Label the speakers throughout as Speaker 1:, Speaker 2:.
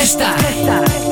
Speaker 1: Protesta. Protesta.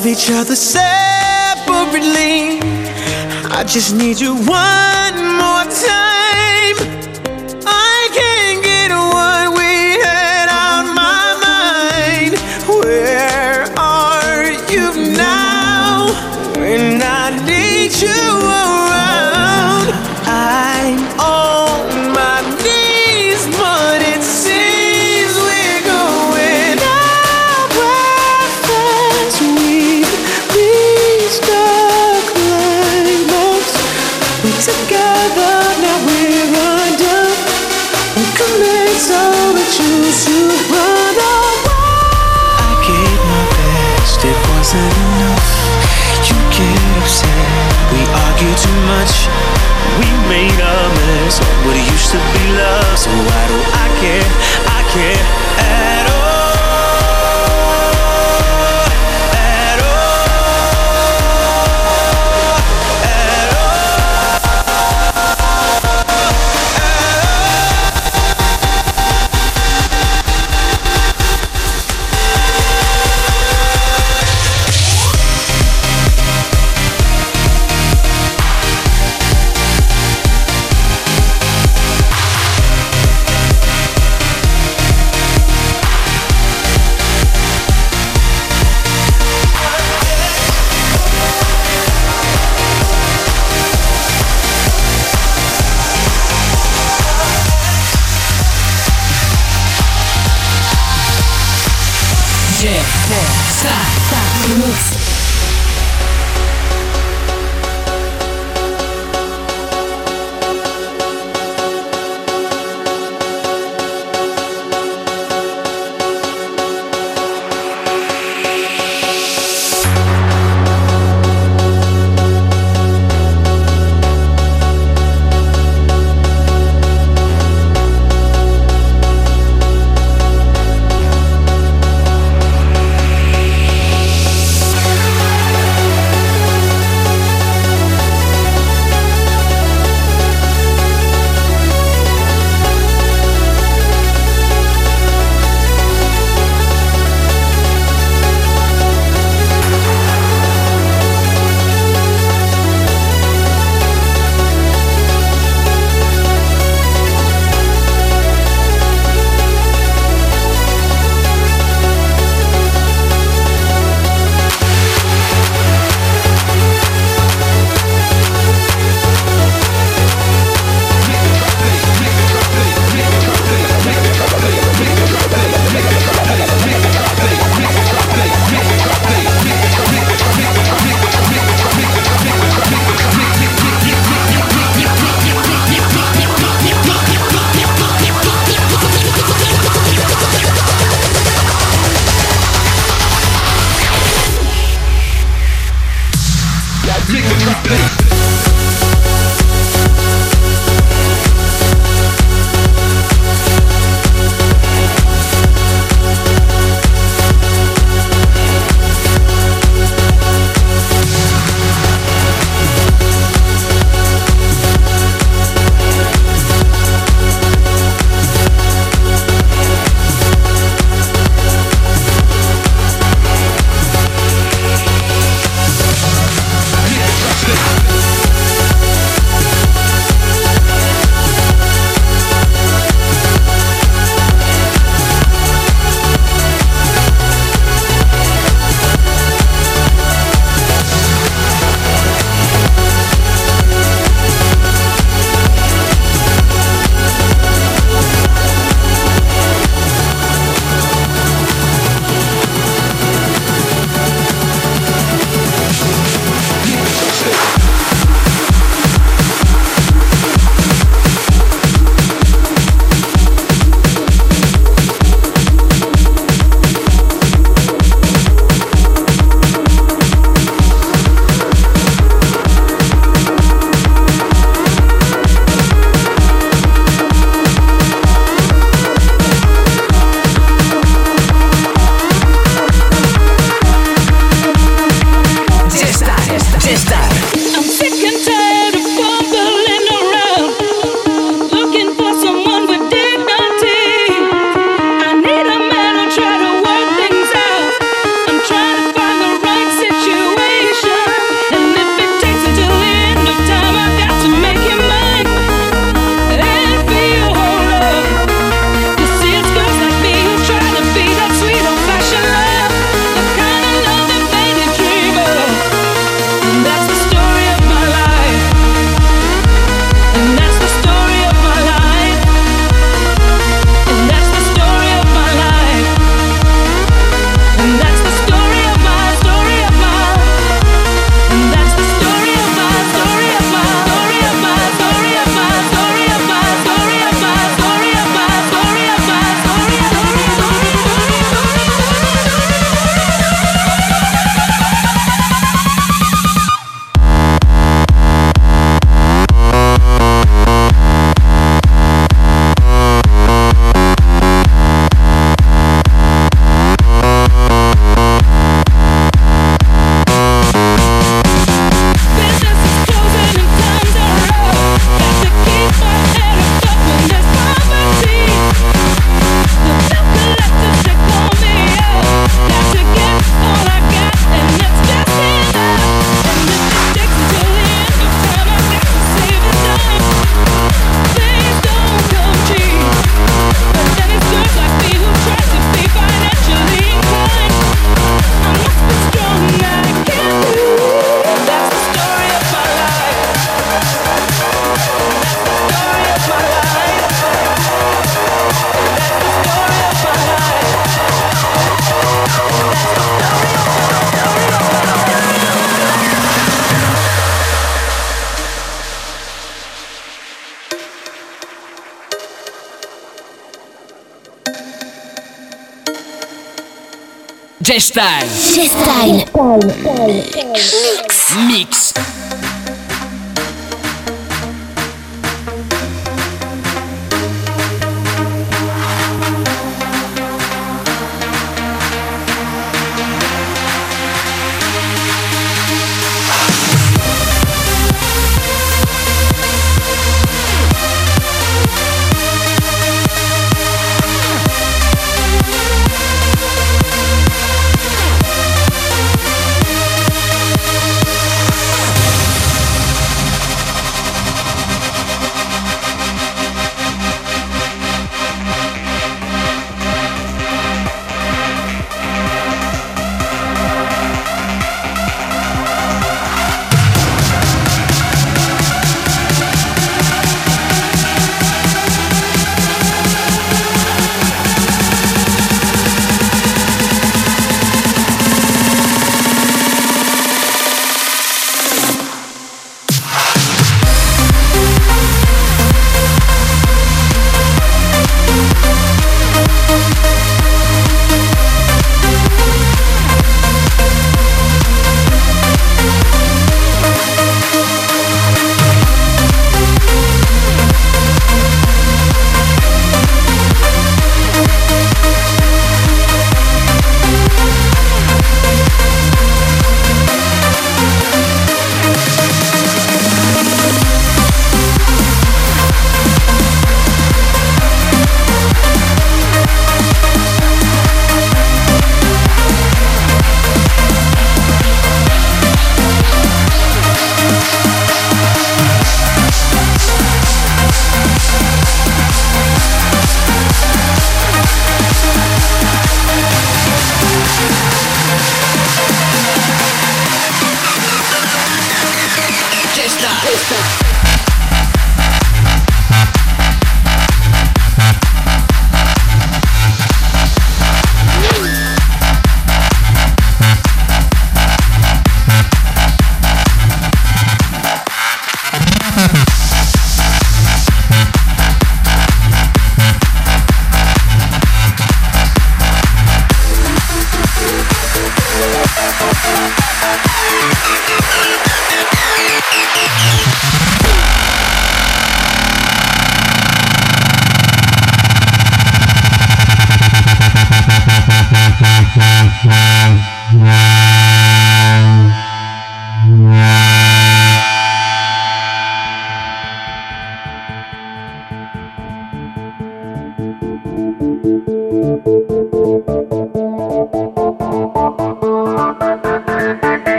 Speaker 1: love
Speaker 2: each other separately. I just need you one.
Speaker 1: Magic Star Mix
Speaker 3: J-Style.
Speaker 4: J-Style.
Speaker 3: Mix. Mix.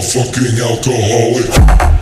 Speaker 5: Fucking alcoholic.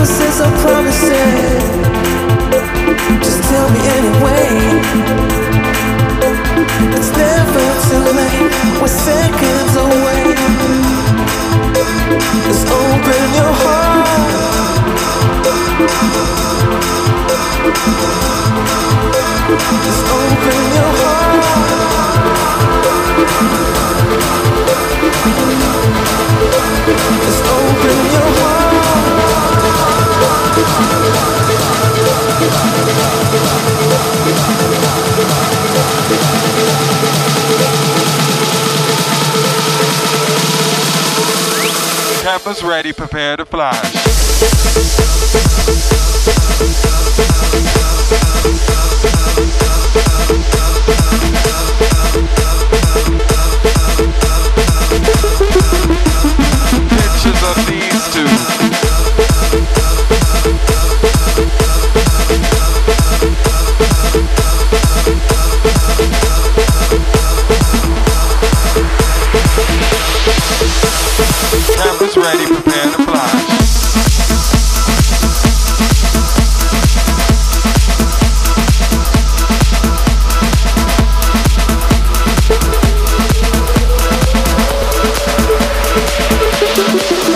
Speaker 2: promises are promises. Just tell me anyway. It's never too late. We're seconds away. Just open your heart. Just open your
Speaker 6: Peppers ready, prepare to fly.
Speaker 7: Música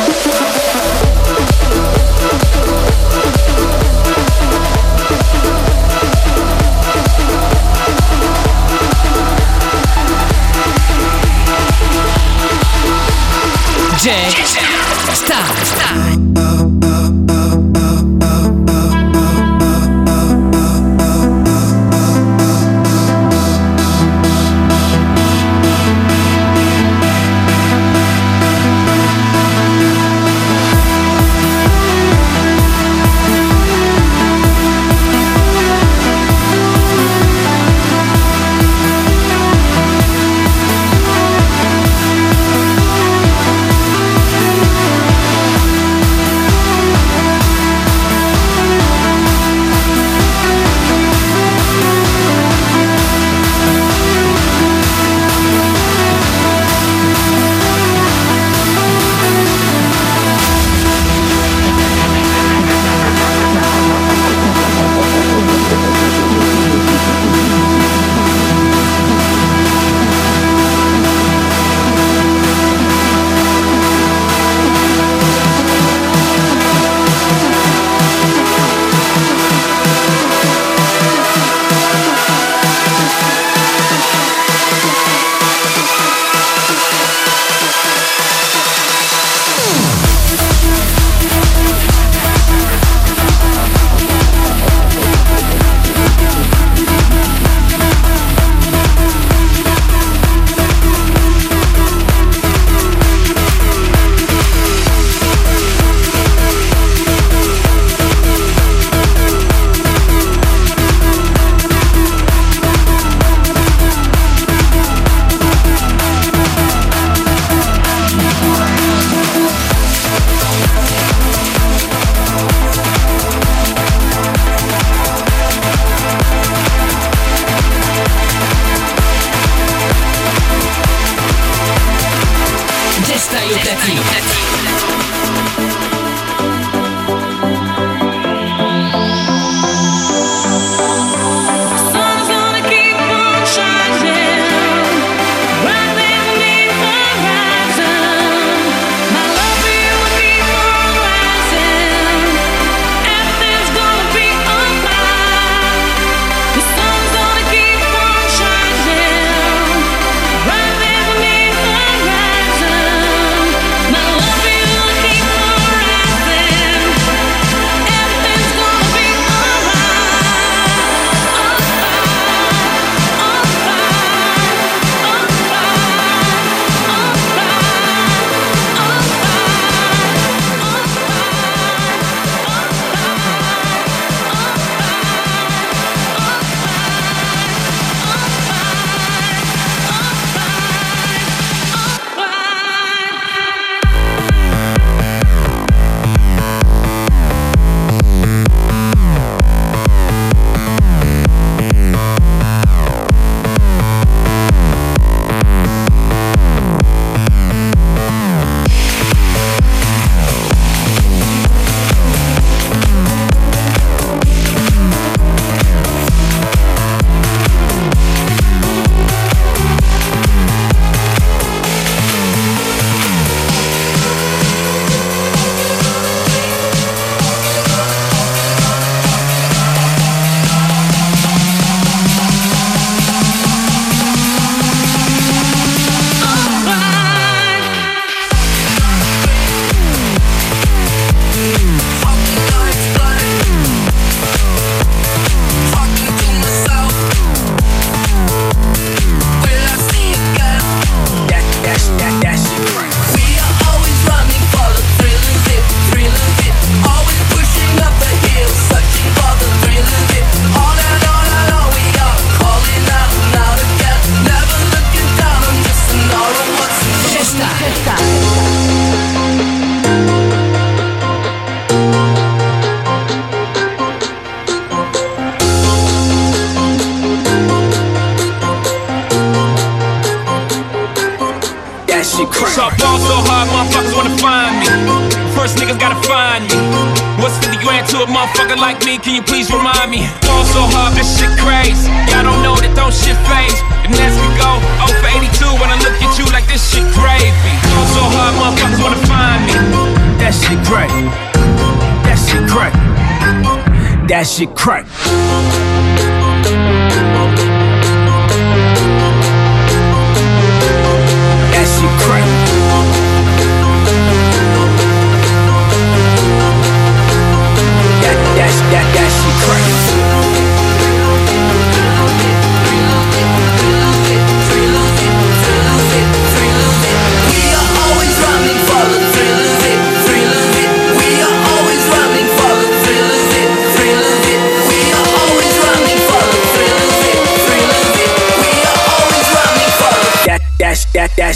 Speaker 7: shit crack.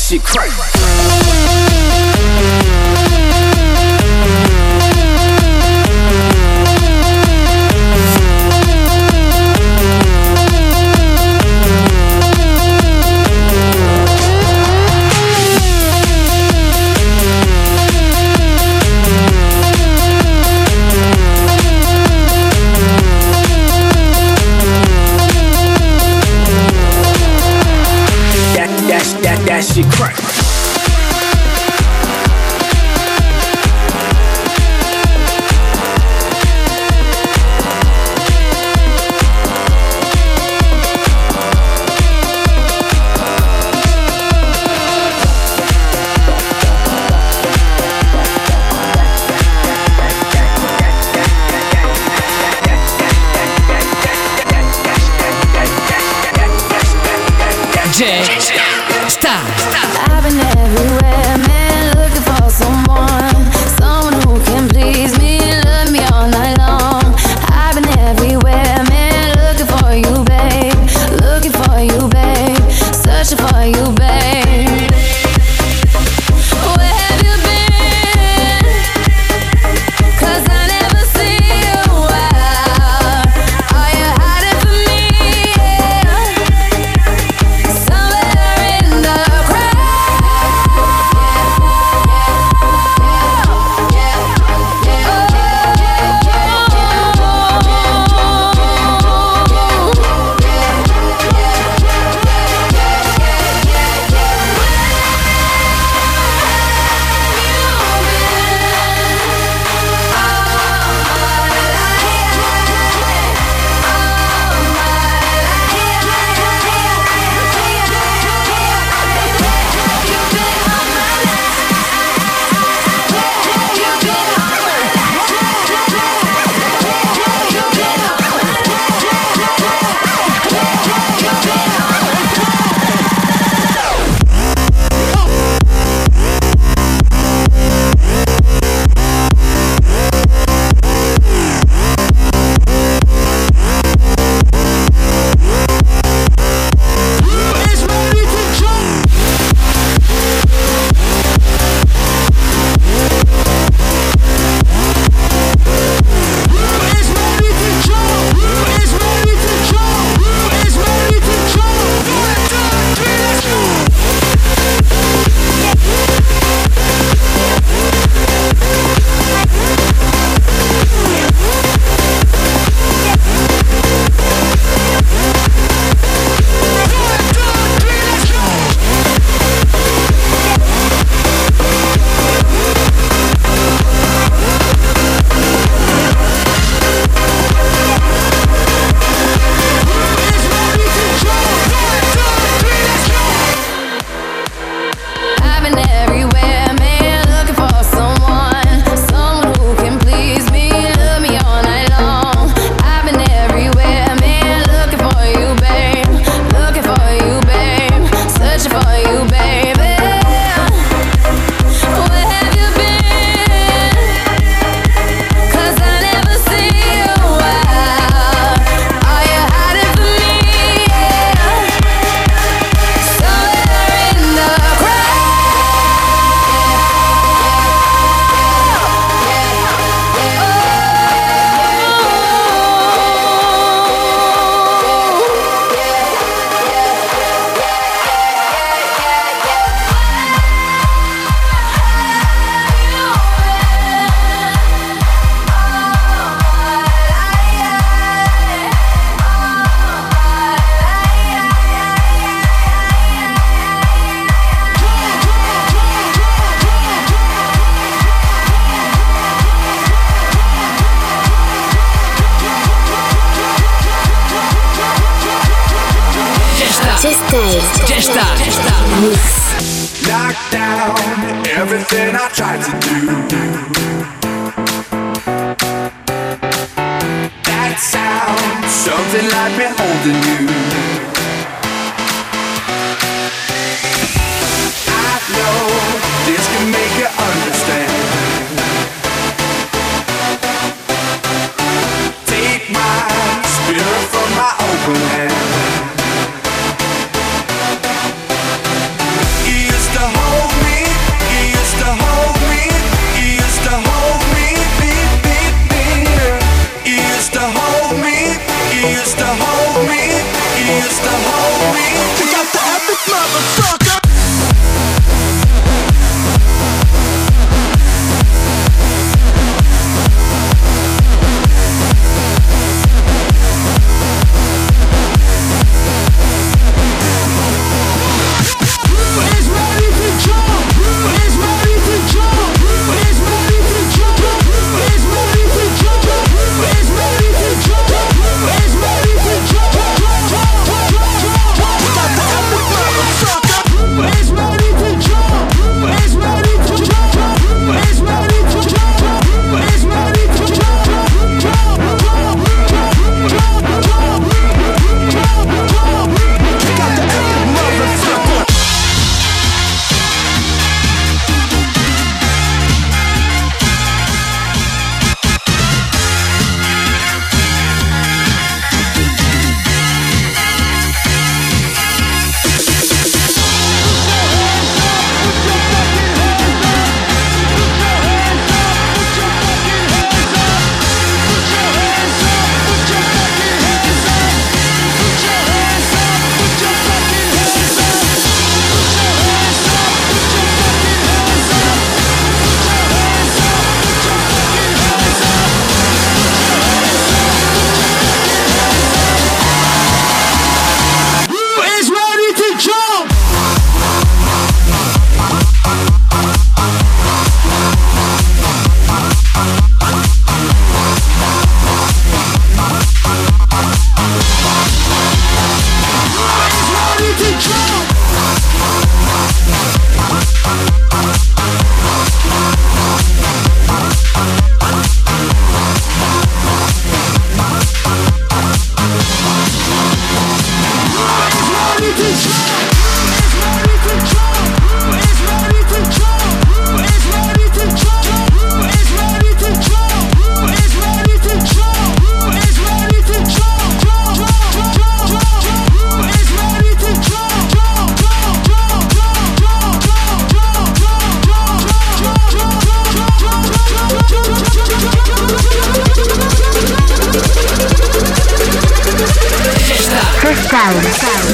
Speaker 3: Shit crack. Shit crack.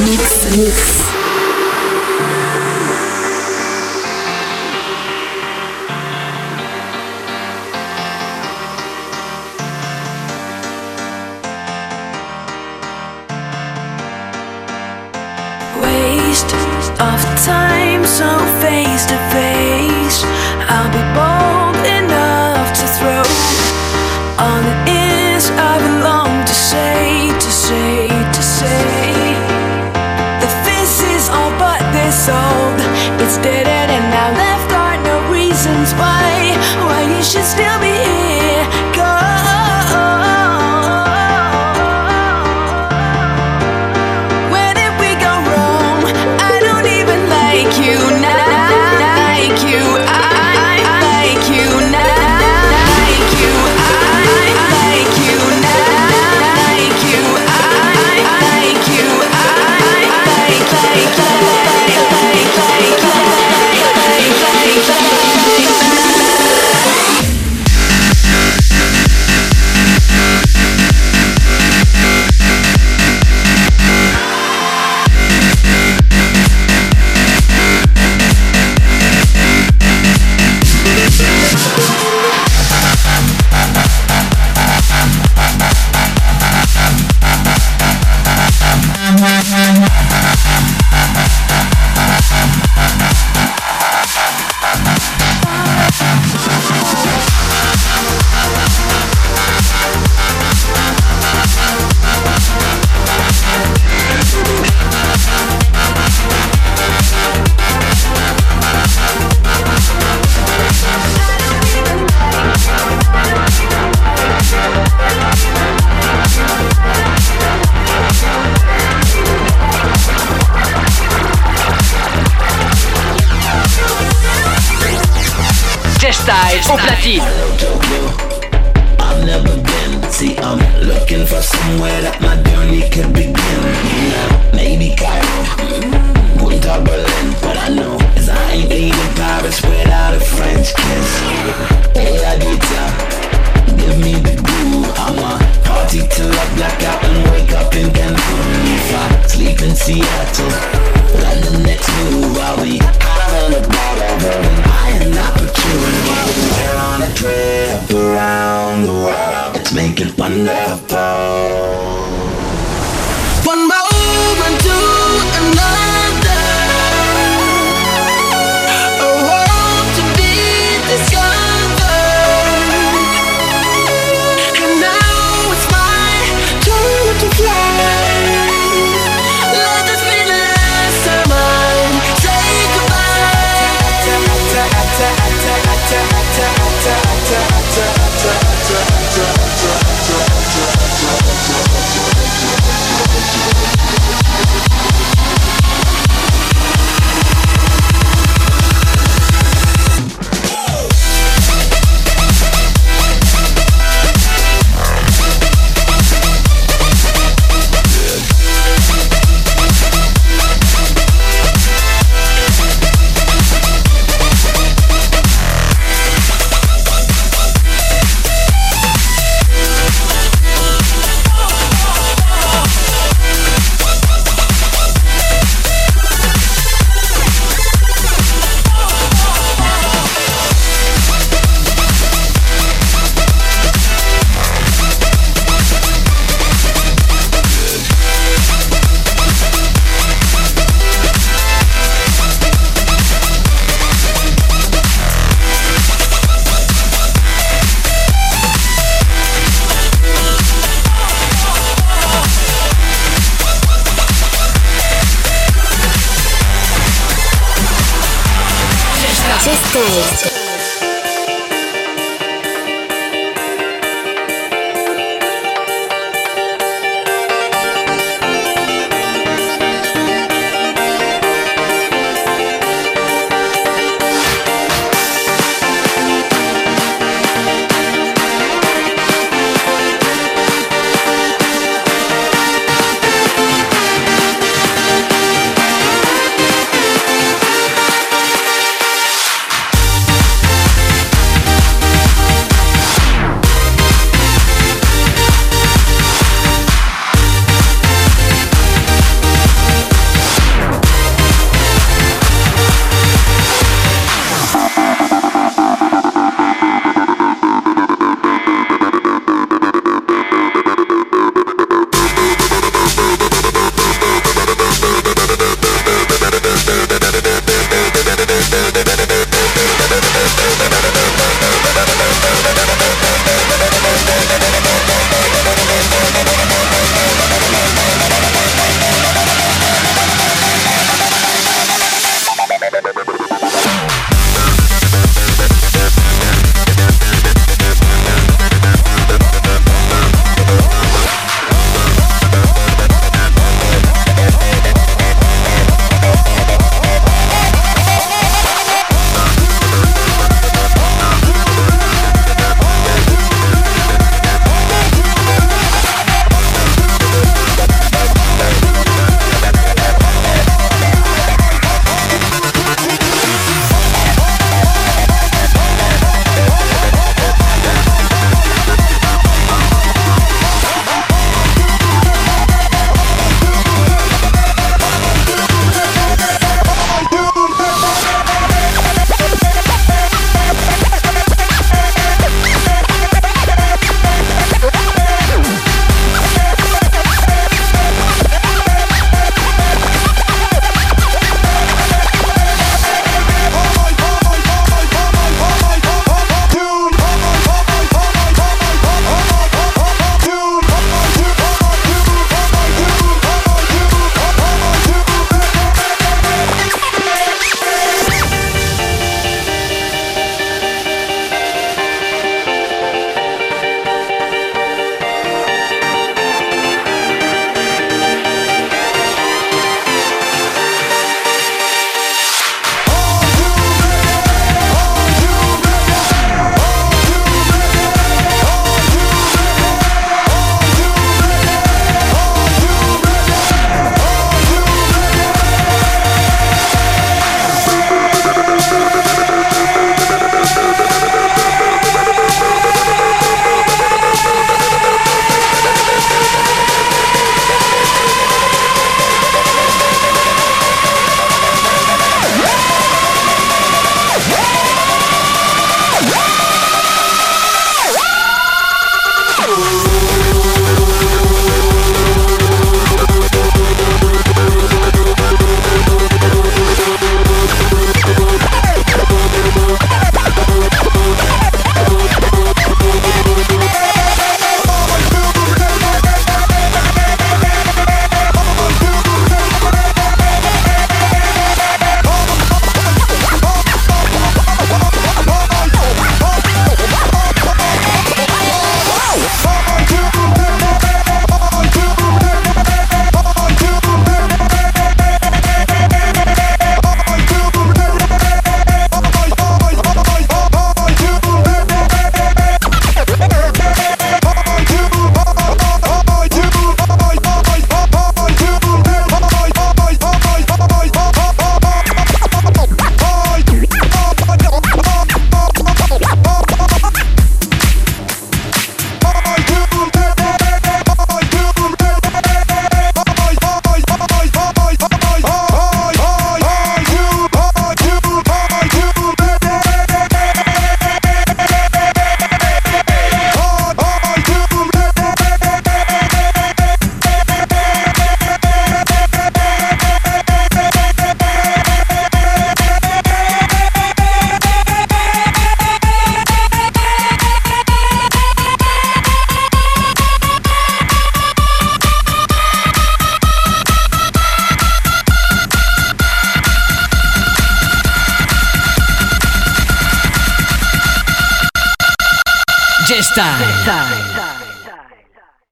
Speaker 3: Mix, mix.
Speaker 8: Style au platine.
Speaker 9: I've never been. See, I'm looking for somewhere that my journey could begin. Maybe Cairo, Punta Berlin, but I know is I ain't leaving Paris without a French kiss. Hey, Adita, give me the groove. I'ma party till I black out and wake up in Cancun. If I sleep in Seattle, then the next move I'll be and I am not on a trip around the world. Let's make it wonderful.
Speaker 2: One to another.